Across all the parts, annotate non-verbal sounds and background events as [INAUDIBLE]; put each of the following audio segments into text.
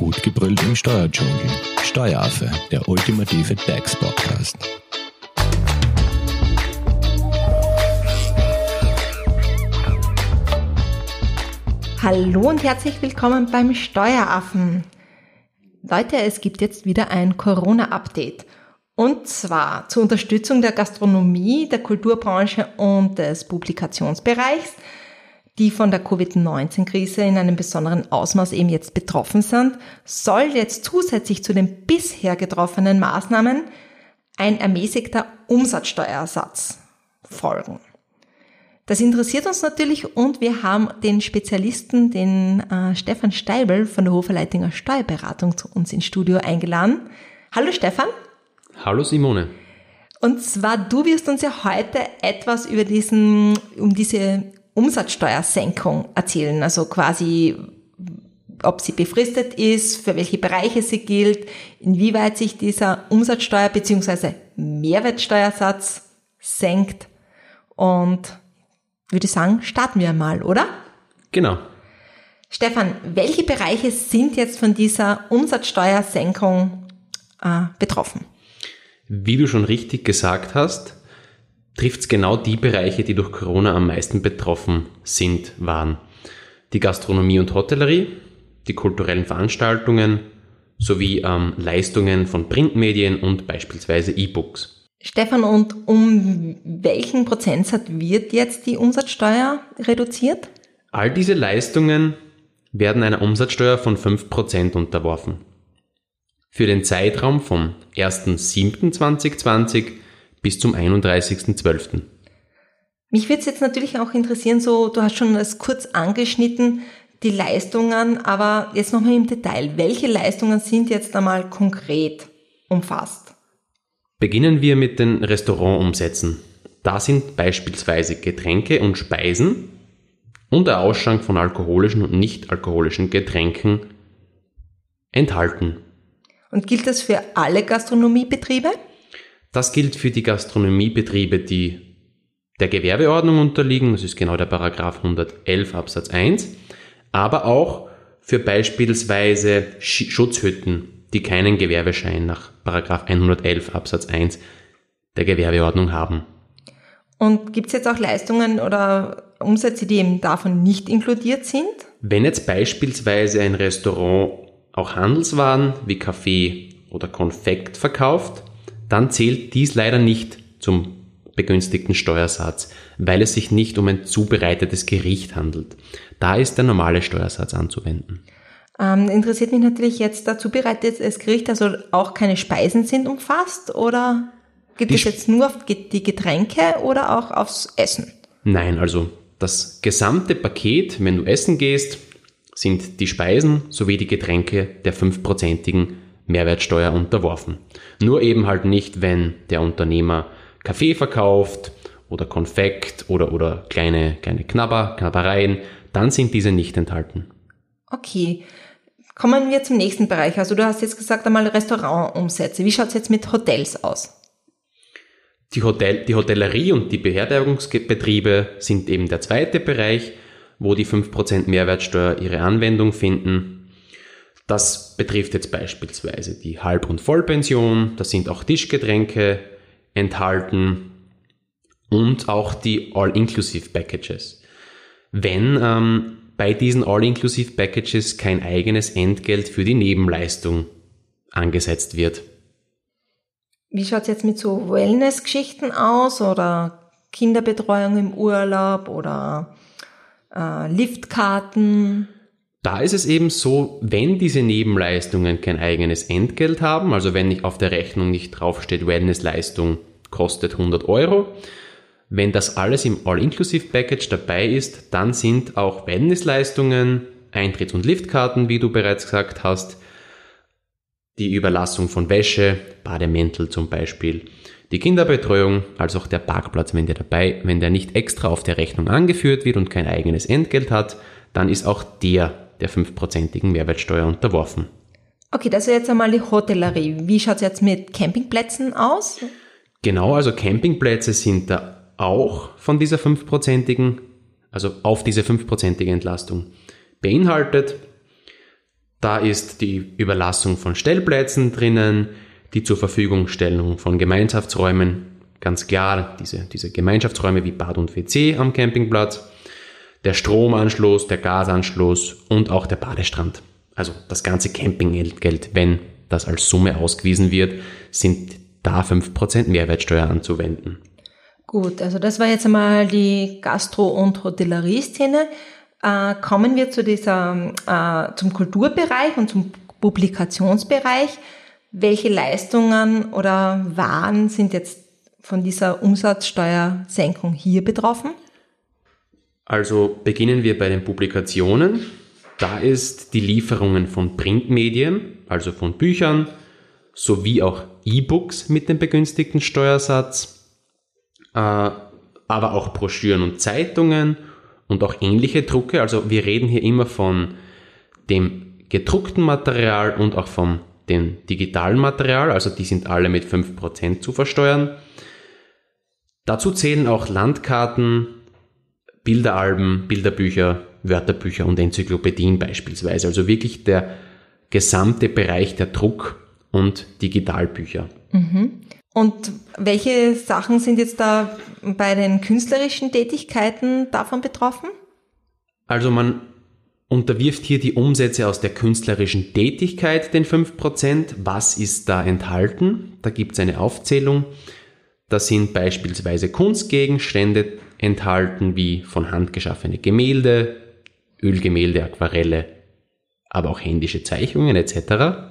Gut gebrüllt im Steuerdschungel. Steueraffe, der ultimative DAX-Podcast. Hallo und herzlich willkommen beim Steueraffen. Leute, es gibt jetzt wieder ein Corona-Update. Und zwar zur Unterstützung der Gastronomie, der Kulturbranche und des Publikationsbereichs die von der Covid-19-Krise in einem besonderen Ausmaß eben jetzt betroffen sind, soll jetzt zusätzlich zu den bisher getroffenen Maßnahmen ein ermäßigter Umsatzsteuerersatz folgen. Das interessiert uns natürlich und wir haben den Spezialisten, den äh, Stefan Steibel von der Hoferleitinger Steuerberatung zu uns ins Studio eingeladen. Hallo Stefan. Hallo Simone. Und zwar, du wirst uns ja heute etwas über diesen, um diese Umsatzsteuersenkung erzählen, also quasi ob sie befristet ist, für welche Bereiche sie gilt, inwieweit sich dieser Umsatzsteuer- bzw. Mehrwertsteuersatz senkt. Und würde sagen, starten wir mal, oder? Genau. Stefan, welche Bereiche sind jetzt von dieser Umsatzsteuersenkung äh, betroffen? Wie du schon richtig gesagt hast, trifft es genau die Bereiche, die durch Corona am meisten betroffen sind, waren die Gastronomie und Hotellerie, die kulturellen Veranstaltungen sowie ähm, Leistungen von Printmedien und beispielsweise E-Books. Stefan, und um welchen Prozentsatz wird jetzt die Umsatzsteuer reduziert? All diese Leistungen werden einer Umsatzsteuer von 5% unterworfen. Für den Zeitraum vom 1.7.2020 bis zum 31.12. Mich würde es jetzt natürlich auch interessieren, so, du hast schon das kurz angeschnitten, die Leistungen, aber jetzt nochmal im Detail. Welche Leistungen sind jetzt einmal konkret umfasst? Beginnen wir mit den Restaurantumsätzen. Da sind beispielsweise Getränke und Speisen und der Ausschank von alkoholischen und nicht alkoholischen Getränken enthalten. Und gilt das für alle Gastronomiebetriebe? Das gilt für die Gastronomiebetriebe, die der Gewerbeordnung unterliegen, das ist genau der Paragraph 111 Absatz 1, aber auch für beispielsweise Schutzhütten, die keinen Gewerbeschein nach Paragraph 111 Absatz 1 der Gewerbeordnung haben. Und gibt es jetzt auch Leistungen oder Umsätze, die eben davon nicht inkludiert sind? Wenn jetzt beispielsweise ein Restaurant auch Handelswaren wie Kaffee oder Konfekt verkauft, dann zählt dies leider nicht zum begünstigten Steuersatz, weil es sich nicht um ein zubereitetes Gericht handelt. Da ist der normale Steuersatz anzuwenden. Ähm, interessiert mich natürlich jetzt, da zubereitetes Gericht, also auch keine Speisen sind umfasst oder geht es jetzt nur auf die Getränke oder auch aufs Essen? Nein, also das gesamte Paket, wenn du essen gehst, sind die Speisen sowie die Getränke der fünfprozentigen Mehrwertsteuer unterworfen. Nur eben halt nicht, wenn der Unternehmer Kaffee verkauft oder Konfekt oder, oder kleine, kleine Knabber, Knabbereien, dann sind diese nicht enthalten. Okay. Kommen wir zum nächsten Bereich. Also du hast jetzt gesagt einmal Restaurantumsätze. Wie schaut es jetzt mit Hotels aus? Die, Hotel, die Hotellerie und die Beherbergungsbetriebe sind eben der zweite Bereich, wo die 5% Mehrwertsteuer ihre Anwendung finden. Das betrifft jetzt beispielsweise die Halb- und Vollpension, da sind auch Tischgetränke enthalten und auch die All-Inclusive-Packages. Wenn ähm, bei diesen All-Inclusive-Packages kein eigenes Entgelt für die Nebenleistung angesetzt wird. Wie schaut es jetzt mit so Wellness-Geschichten aus oder Kinderbetreuung im Urlaub oder äh, Liftkarten? Da ist es eben so, wenn diese Nebenleistungen kein eigenes Entgelt haben, also wenn nicht auf der Rechnung nicht draufsteht, Wellnessleistung kostet 100 Euro, wenn das alles im All-Inclusive-Package dabei ist, dann sind auch Wellnessleistungen, Eintritts- und Liftkarten, wie du bereits gesagt hast, die Überlassung von Wäsche, Bademäntel zum Beispiel, die Kinderbetreuung, als auch der Parkplatz, wenn der dabei, wenn der nicht extra auf der Rechnung angeführt wird und kein eigenes Entgelt hat, dann ist auch der der fünfprozentigen Mehrwertsteuer unterworfen. Okay, das ist jetzt einmal die Hotellerie. Wie schaut es jetzt mit Campingplätzen aus? Genau, also Campingplätze sind da auch von dieser fünfprozentigen, also auf diese fünfprozentige Entlastung beinhaltet. Da ist die Überlassung von Stellplätzen drinnen, die zur Verfügungstellung von Gemeinschaftsräumen, ganz klar diese, diese Gemeinschaftsräume wie Bad und WC am Campingplatz, der Stromanschluss, der Gasanschluss und auch der Badestrand. Also das ganze Campinggeld, wenn das als Summe ausgewiesen wird, sind da 5% Mehrwertsteuer anzuwenden. Gut, also das war jetzt einmal die Gastro- und Hotellerie-Szene. Äh, kommen wir zu dieser, äh, zum Kulturbereich und zum Publikationsbereich. Welche Leistungen oder Waren sind jetzt von dieser Umsatzsteuersenkung hier betroffen? Also beginnen wir bei den Publikationen. Da ist die Lieferungen von Printmedien, also von Büchern, sowie auch E-Books mit dem begünstigten Steuersatz, äh, aber auch Broschüren und Zeitungen und auch ähnliche Drucke. Also wir reden hier immer von dem gedruckten Material und auch vom dem digitalen Material, also die sind alle mit 5% zu versteuern. Dazu zählen auch Landkarten, Bilderalben, Bilderbücher, Wörterbücher und Enzyklopädien beispielsweise. Also wirklich der gesamte Bereich der Druck- und Digitalbücher. Mhm. Und welche Sachen sind jetzt da bei den künstlerischen Tätigkeiten davon betroffen? Also man unterwirft hier die Umsätze aus der künstlerischen Tätigkeit den 5%. Was ist da enthalten? Da gibt es eine Aufzählung. Da sind beispielsweise Kunstgegenstände enthalten, wie von Hand geschaffene Gemälde, Ölgemälde, Aquarelle, aber auch händische Zeichnungen etc.,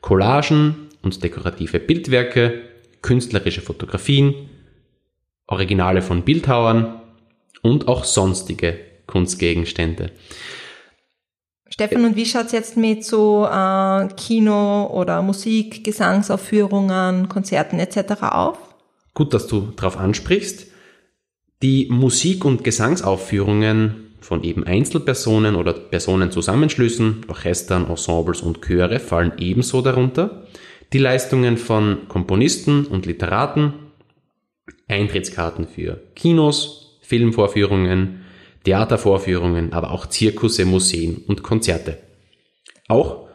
Collagen und dekorative Bildwerke, künstlerische Fotografien, Originale von Bildhauern und auch sonstige Kunstgegenstände. Stefan, und wie schaut's jetzt mit so äh, Kino oder Musik, Gesangsaufführungen, Konzerten etc. auf? Gut, dass du darauf ansprichst. Die Musik- und Gesangsaufführungen von eben Einzelpersonen oder Personenzusammenschlüssen, Orchestern, Ensembles und Chöre fallen ebenso darunter. Die Leistungen von Komponisten und Literaten, Eintrittskarten für Kinos, Filmvorführungen, Theatervorführungen, aber auch Zirkusse, Museen und Konzerte. Auch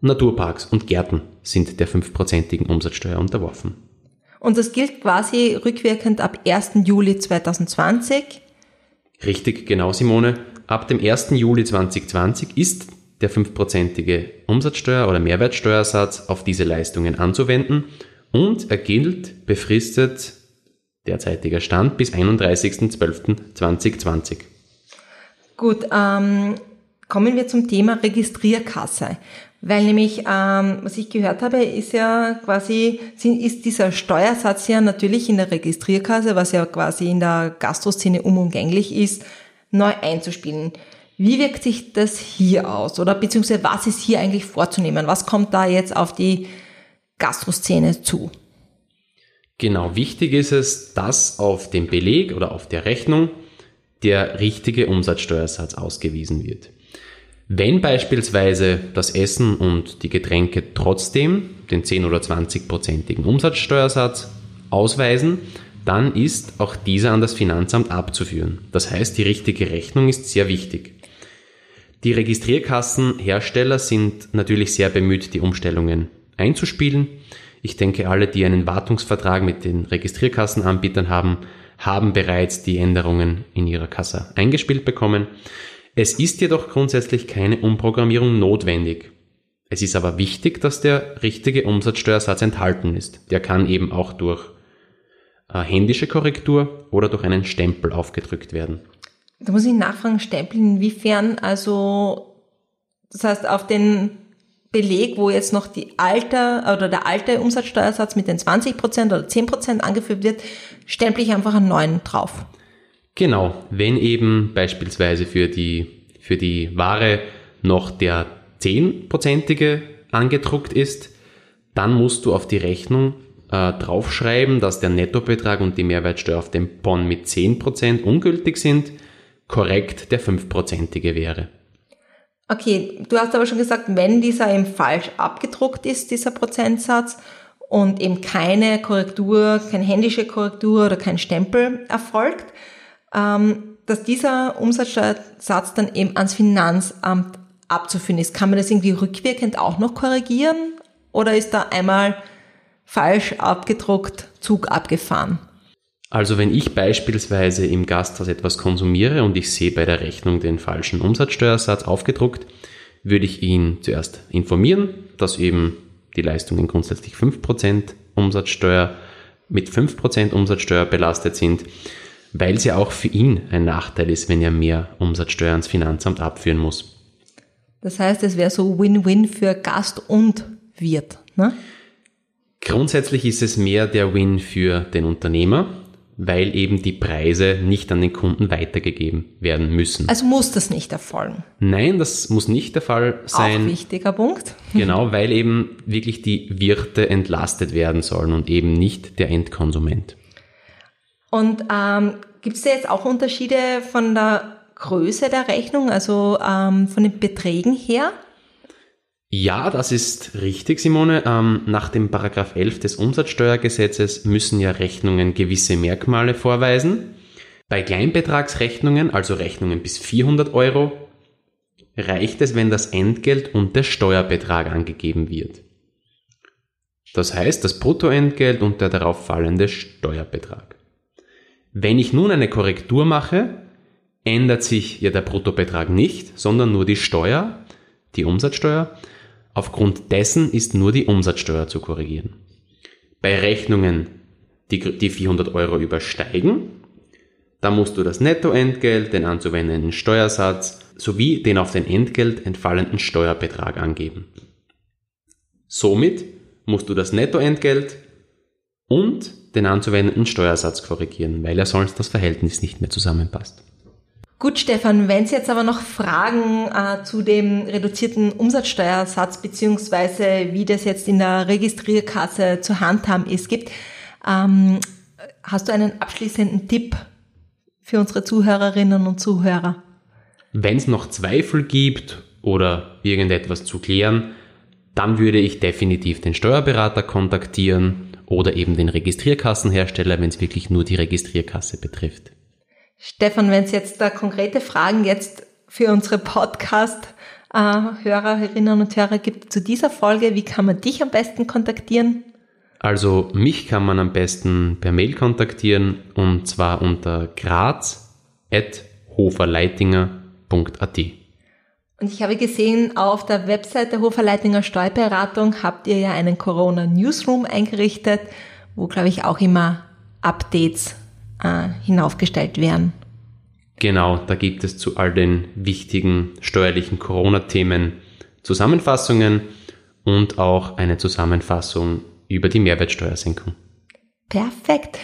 Naturparks und Gärten sind der fünfprozentigen Umsatzsteuer unterworfen. Und das gilt quasi rückwirkend ab 1. Juli 2020. Richtig, genau, Simone. Ab dem 1. Juli 2020 ist der fünfprozentige Umsatzsteuer- oder Mehrwertsteuersatz auf diese Leistungen anzuwenden und er gilt befristet derzeitiger Stand bis 31.12.2020. Gut, ähm, kommen wir zum Thema Registrierkasse. Weil nämlich, ähm, was ich gehört habe, ist ja quasi, ist dieser Steuersatz ja natürlich in der Registrierkasse, was ja quasi in der Gastroszene unumgänglich ist, neu einzuspielen. Wie wirkt sich das hier aus? Oder beziehungsweise was ist hier eigentlich vorzunehmen? Was kommt da jetzt auf die Gastroszene zu? Genau, wichtig ist es, dass auf dem Beleg oder auf der Rechnung der richtige Umsatzsteuersatz ausgewiesen wird. Wenn beispielsweise das Essen und die Getränke trotzdem den 10 oder 20-prozentigen Umsatzsteuersatz ausweisen, dann ist auch dieser an das Finanzamt abzuführen. Das heißt, die richtige Rechnung ist sehr wichtig. Die Registrierkassenhersteller sind natürlich sehr bemüht, die Umstellungen einzuspielen. Ich denke, alle, die einen Wartungsvertrag mit den Registrierkassenanbietern haben, haben bereits die Änderungen in ihrer Kasse eingespielt bekommen. Es ist jedoch grundsätzlich keine Umprogrammierung notwendig. Es ist aber wichtig, dass der richtige Umsatzsteuersatz enthalten ist. Der kann eben auch durch äh, händische Korrektur oder durch einen Stempel aufgedrückt werden. Da muss ich nachfragen, Stempel inwiefern, also das heißt auf den Beleg, wo jetzt noch die alte oder der alte Umsatzsteuersatz mit den 20% oder 10% angeführt wird, stempel ich einfach einen neuen drauf. Genau, wenn eben beispielsweise für die, für die Ware noch der 10%ige angedruckt ist, dann musst du auf die Rechnung äh, draufschreiben, dass der Nettobetrag und die Mehrwertsteuer auf dem Bon mit 10% ungültig sind, korrekt der 5%ige wäre. Okay, du hast aber schon gesagt, wenn dieser eben falsch abgedruckt ist, dieser Prozentsatz, und eben keine Korrektur, keine händische Korrektur oder kein Stempel erfolgt, dass dieser Umsatzsteuersatz dann eben ans Finanzamt abzuführen ist. Kann man das irgendwie rückwirkend auch noch korrigieren? Oder ist da einmal falsch abgedruckt, Zug abgefahren? Also wenn ich beispielsweise im Gasthaus etwas konsumiere und ich sehe bei der Rechnung den falschen Umsatzsteuersatz aufgedruckt, würde ich ihn zuerst informieren, dass eben die Leistungen grundsätzlich 5% Umsatzsteuer mit 5% Umsatzsteuer belastet sind, weil es ja auch für ihn ein Nachteil ist, wenn er mehr Umsatzsteuer ans Finanzamt abführen muss. Das heißt, es wäre so Win-Win für Gast und Wirt. Ne? Grundsätzlich ist es mehr der Win für den Unternehmer, weil eben die Preise nicht an den Kunden weitergegeben werden müssen. Also muss das nicht erfolgen? Nein, das muss nicht der Fall sein. Auch wichtiger Punkt. [LAUGHS] Genau, weil eben wirklich die Wirte entlastet werden sollen und eben nicht der Endkonsument. Und ähm, gibt es da jetzt auch Unterschiede von der Größe der Rechnung, also ähm, von den Beträgen her? Ja, das ist richtig, Simone. Ähm, nach dem Paragraph 11 des Umsatzsteuergesetzes müssen ja Rechnungen gewisse Merkmale vorweisen. Bei Kleinbetragsrechnungen, also Rechnungen bis 400 Euro, reicht es, wenn das Entgelt und der Steuerbetrag angegeben wird. Das heißt, das Bruttoentgelt und der darauf fallende Steuerbetrag. Wenn ich nun eine Korrektur mache, ändert sich ja der Bruttobetrag nicht, sondern nur die Steuer, die Umsatzsteuer, Aufgrund dessen ist nur die Umsatzsteuer zu korrigieren. Bei Rechnungen, die, die 400 Euro übersteigen, da musst du das Nettoentgelt, den anzuwendenden Steuersatz sowie den auf den Entgelt entfallenden Steuerbetrag angeben. Somit musst du das Nettoentgelt und den anzuwendenden Steuersatz korrigieren, weil ja sonst das Verhältnis nicht mehr zusammenpasst. Gut, Stefan, wenn es jetzt aber noch Fragen äh, zu dem reduzierten Umsatzsteuersatz beziehungsweise wie das jetzt in der Registrierkasse zu handhaben ist, gibt, ähm, hast du einen abschließenden Tipp für unsere Zuhörerinnen und Zuhörer? Wenn es noch Zweifel gibt oder irgendetwas zu klären, dann würde ich definitiv den Steuerberater kontaktieren oder eben den Registrierkassenhersteller, wenn es wirklich nur die Registrierkasse betrifft. Stefan, wenn es jetzt da konkrete Fragen jetzt für unsere Podcast-Hörerinnen und Hörer gibt zu dieser Folge, wie kann man dich am besten kontaktieren? Also mich kann man am besten per Mail kontaktieren und zwar unter graz.hoferleitinger.at. Und ich habe gesehen, auf der Webseite Hoferleitinger Steuerberatung habt ihr ja einen Corona Newsroom eingerichtet, wo, glaube ich, auch immer Updates äh, hinaufgestellt werden. Genau, da gibt es zu all den wichtigen steuerlichen Corona-Themen Zusammenfassungen und auch eine Zusammenfassung über die Mehrwertsteuersenkung. Perfekt.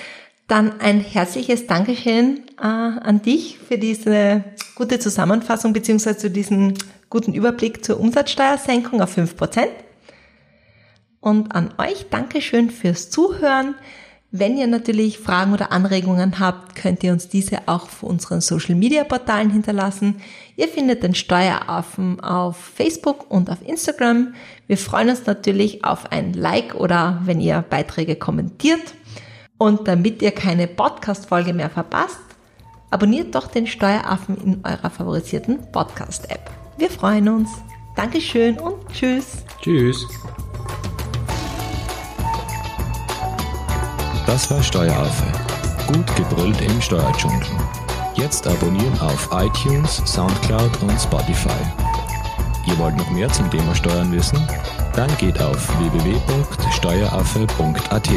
Dann ein herzliches Dankeschön äh, an dich für diese gute Zusammenfassung bzw. diesen guten Überblick zur Umsatzsteuersenkung auf 5%. Und an euch Dankeschön fürs Zuhören. Wenn ihr natürlich Fragen oder Anregungen habt, könnt ihr uns diese auch auf unseren Social Media Portalen hinterlassen. Ihr findet den Steueraffen auf Facebook und auf Instagram. Wir freuen uns natürlich auf ein Like oder wenn ihr Beiträge kommentiert. Und damit ihr keine Podcast-Folge mehr verpasst, abonniert doch den Steueraffen in eurer favorisierten Podcast-App. Wir freuen uns. Dankeschön und tschüss. Tschüss. Das war Steueraffe. Gut gebrüllt im Steuerdschungel. Jetzt abonnieren auf iTunes, Soundcloud und Spotify. Ihr wollt noch mehr zum Thema Steuern wissen? Dann geht auf www.steueraffe.at.